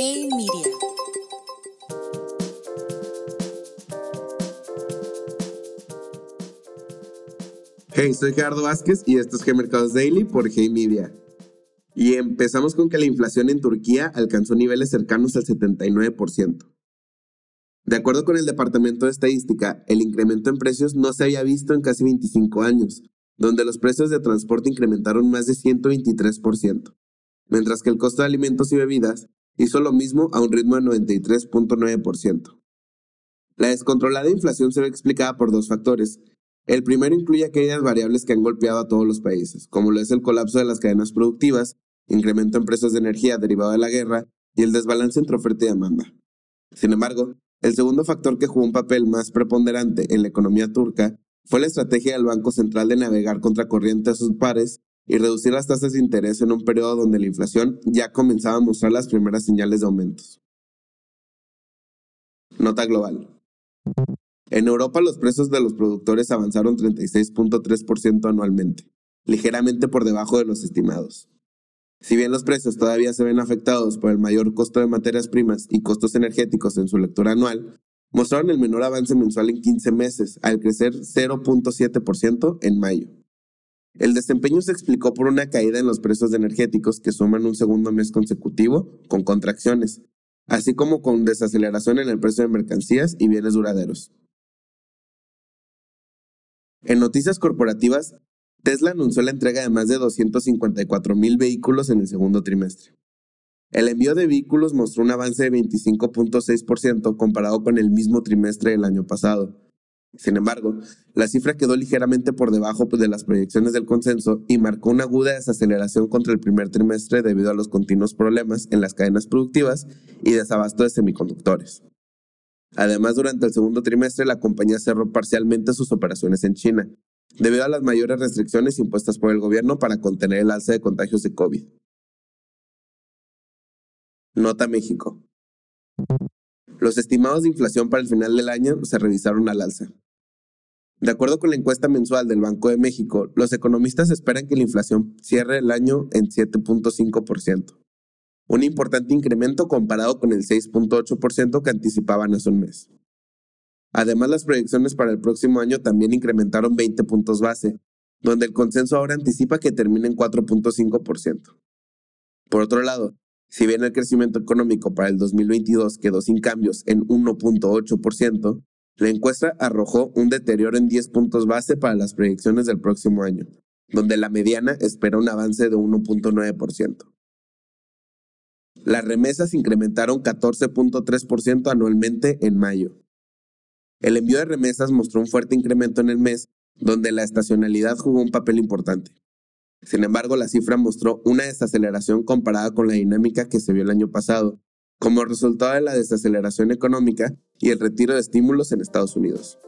Hey Media. Hey, soy Gerardo Vázquez y esto es G-Mercados Daily por Hey Media. Y empezamos con que la inflación en Turquía alcanzó niveles cercanos al 79%. De acuerdo con el Departamento de Estadística, el incremento en precios no se había visto en casi 25 años, donde los precios de transporte incrementaron más de 123%, mientras que el costo de alimentos y bebidas hizo lo mismo a un ritmo de 93.9%. La descontrolada inflación se ve explicada por dos factores. El primero incluye aquellas variables que han golpeado a todos los países, como lo es el colapso de las cadenas productivas, incremento en precios de energía derivado de la guerra y el desbalance entre oferta y demanda. Sin embargo, el segundo factor que jugó un papel más preponderante en la economía turca fue la estrategia del Banco Central de navegar contra corriente a sus pares y reducir las tasas de interés en un periodo donde la inflación ya comenzaba a mostrar las primeras señales de aumentos. Nota global. En Europa los precios de los productores avanzaron 36.3% anualmente, ligeramente por debajo de los estimados. Si bien los precios todavía se ven afectados por el mayor costo de materias primas y costos energéticos en su lectura anual, mostraron el menor avance mensual en 15 meses, al crecer 0.7% en mayo. El desempeño se explicó por una caída en los precios energéticos que suman un segundo mes consecutivo con contracciones, así como con desaceleración en el precio de mercancías y bienes duraderos. En noticias corporativas, Tesla anunció la entrega de más de 254 mil vehículos en el segundo trimestre. El envío de vehículos mostró un avance de 25.6% comparado con el mismo trimestre del año pasado. Sin embargo, la cifra quedó ligeramente por debajo de las proyecciones del consenso y marcó una aguda desaceleración contra el primer trimestre debido a los continuos problemas en las cadenas productivas y desabasto de semiconductores. Además, durante el segundo trimestre la compañía cerró parcialmente sus operaciones en China, debido a las mayores restricciones impuestas por el gobierno para contener el alza de contagios de COVID. Nota México. Los estimados de inflación para el final del año se revisaron al alza. De acuerdo con la encuesta mensual del Banco de México, los economistas esperan que la inflación cierre el año en 7.5%, un importante incremento comparado con el 6.8% que anticipaban hace un mes. Además, las proyecciones para el próximo año también incrementaron 20 puntos base, donde el consenso ahora anticipa que termine en 4.5%. Por otro lado, si bien el crecimiento económico para el 2022 quedó sin cambios en 1.8%, la encuesta arrojó un deterioro en 10 puntos base para las proyecciones del próximo año, donde la mediana espera un avance de 1.9%. Las remesas incrementaron 14.3% anualmente en mayo. El envío de remesas mostró un fuerte incremento en el mes, donde la estacionalidad jugó un papel importante. Sin embargo, la cifra mostró una desaceleración comparada con la dinámica que se vio el año pasado, como resultado de la desaceleración económica y el retiro de estímulos en Estados Unidos.